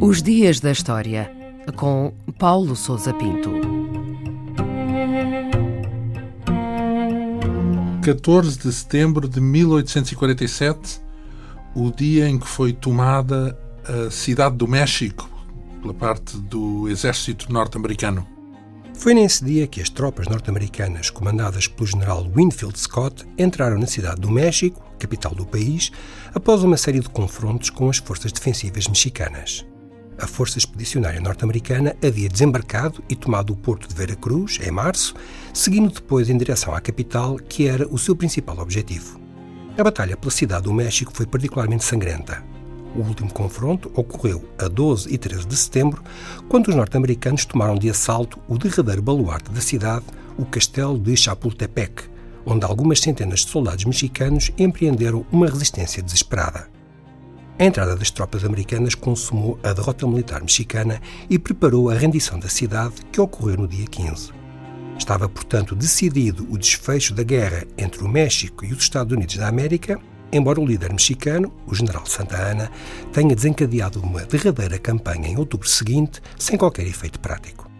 Os Dias da História, com Paulo Souza Pinto. 14 de setembro de 1847, o dia em que foi tomada a cidade do México pela parte do exército norte-americano. Foi nesse dia que as tropas norte-americanas, comandadas pelo general Winfield Scott, entraram na cidade do México, capital do país, após uma série de confrontos com as forças defensivas mexicanas. A Força Expedicionária Norte-Americana havia desembarcado e tomado o porto de Veracruz, em março, seguindo depois em direção à capital, que era o seu principal objetivo. A batalha pela cidade do México foi particularmente sangrenta. O último confronto ocorreu a 12 e 13 de setembro, quando os norte-americanos tomaram de assalto o derradeiro baluarte da cidade, o castelo de Chapultepec, onde algumas centenas de soldados mexicanos empreenderam uma resistência desesperada. A entrada das tropas americanas consumou a derrota militar mexicana e preparou a rendição da cidade, que ocorreu no dia 15. Estava, portanto, decidido o desfecho da guerra entre o México e os Estados Unidos da América embora o líder mexicano, o general Santa Ana, tenha desencadeado uma derradeira campanha em outubro seguinte sem qualquer efeito prático.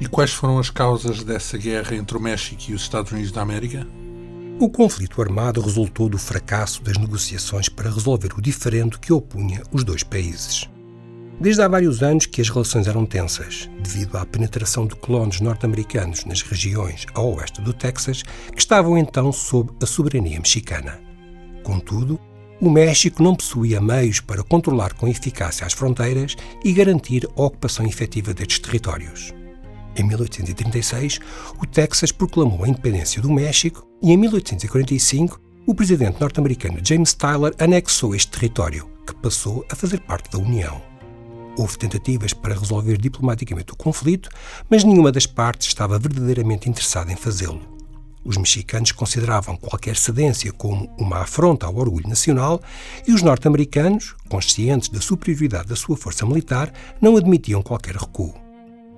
E quais foram as causas dessa guerra entre o México e os Estados Unidos da América? O conflito armado resultou do fracasso das negociações para resolver o diferendo que opunha os dois países. Desde há vários anos que as relações eram tensas, devido à penetração de colonos norte-americanos nas regiões a oeste do Texas, que estavam então sob a soberania mexicana. Contudo, o México não possuía meios para controlar com eficácia as fronteiras e garantir a ocupação efetiva destes territórios. Em 1836, o Texas proclamou a independência do México e, em 1845, o presidente norte-americano James Tyler anexou este território, que passou a fazer parte da União. Houve tentativas para resolver diplomaticamente o conflito, mas nenhuma das partes estava verdadeiramente interessada em fazê-lo. Os mexicanos consideravam qualquer cedência como uma afronta ao orgulho nacional e os norte-americanos, conscientes da superioridade da sua força militar, não admitiam qualquer recuo.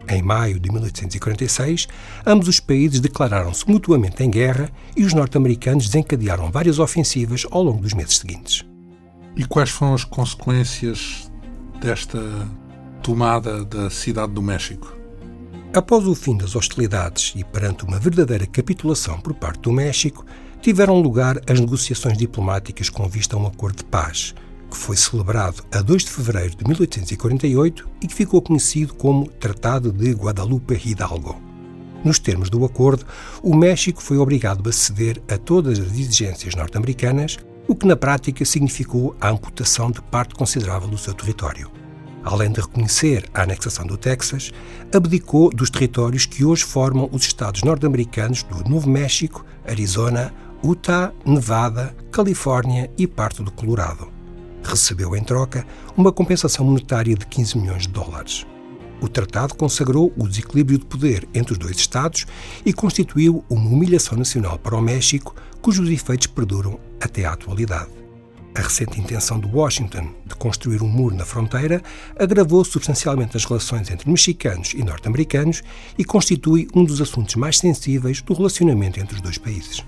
Em maio de 1846, ambos os países declararam-se mutuamente em guerra e os norte-americanos desencadearam várias ofensivas ao longo dos meses seguintes. E quais foram as consequências desta tomada da cidade do México? Após o fim das hostilidades e perante uma verdadeira capitulação por parte do México, tiveram lugar as negociações diplomáticas com vista a um acordo de paz, que foi celebrado a 2 de fevereiro de 1848 e que ficou conhecido como Tratado de Guadalupe Hidalgo. Nos termos do acordo, o México foi obrigado a ceder a todas as exigências norte-americanas, o que na prática significou a amputação de parte considerável do seu território além de reconhecer a anexação do Texas, abdicou dos territórios que hoje formam os estados norte-americanos do Novo México, Arizona, Utah, Nevada, Califórnia e parte do Colorado. Recebeu em troca uma compensação monetária de 15 milhões de dólares. O tratado consagrou o desequilíbrio de poder entre os dois Estados e constituiu uma humilhação nacional para o México, cujos efeitos perduram até à atualidade. A recente intenção de Washington de construir um muro na fronteira agravou substancialmente as relações entre mexicanos e norte-americanos e constitui um dos assuntos mais sensíveis do relacionamento entre os dois países.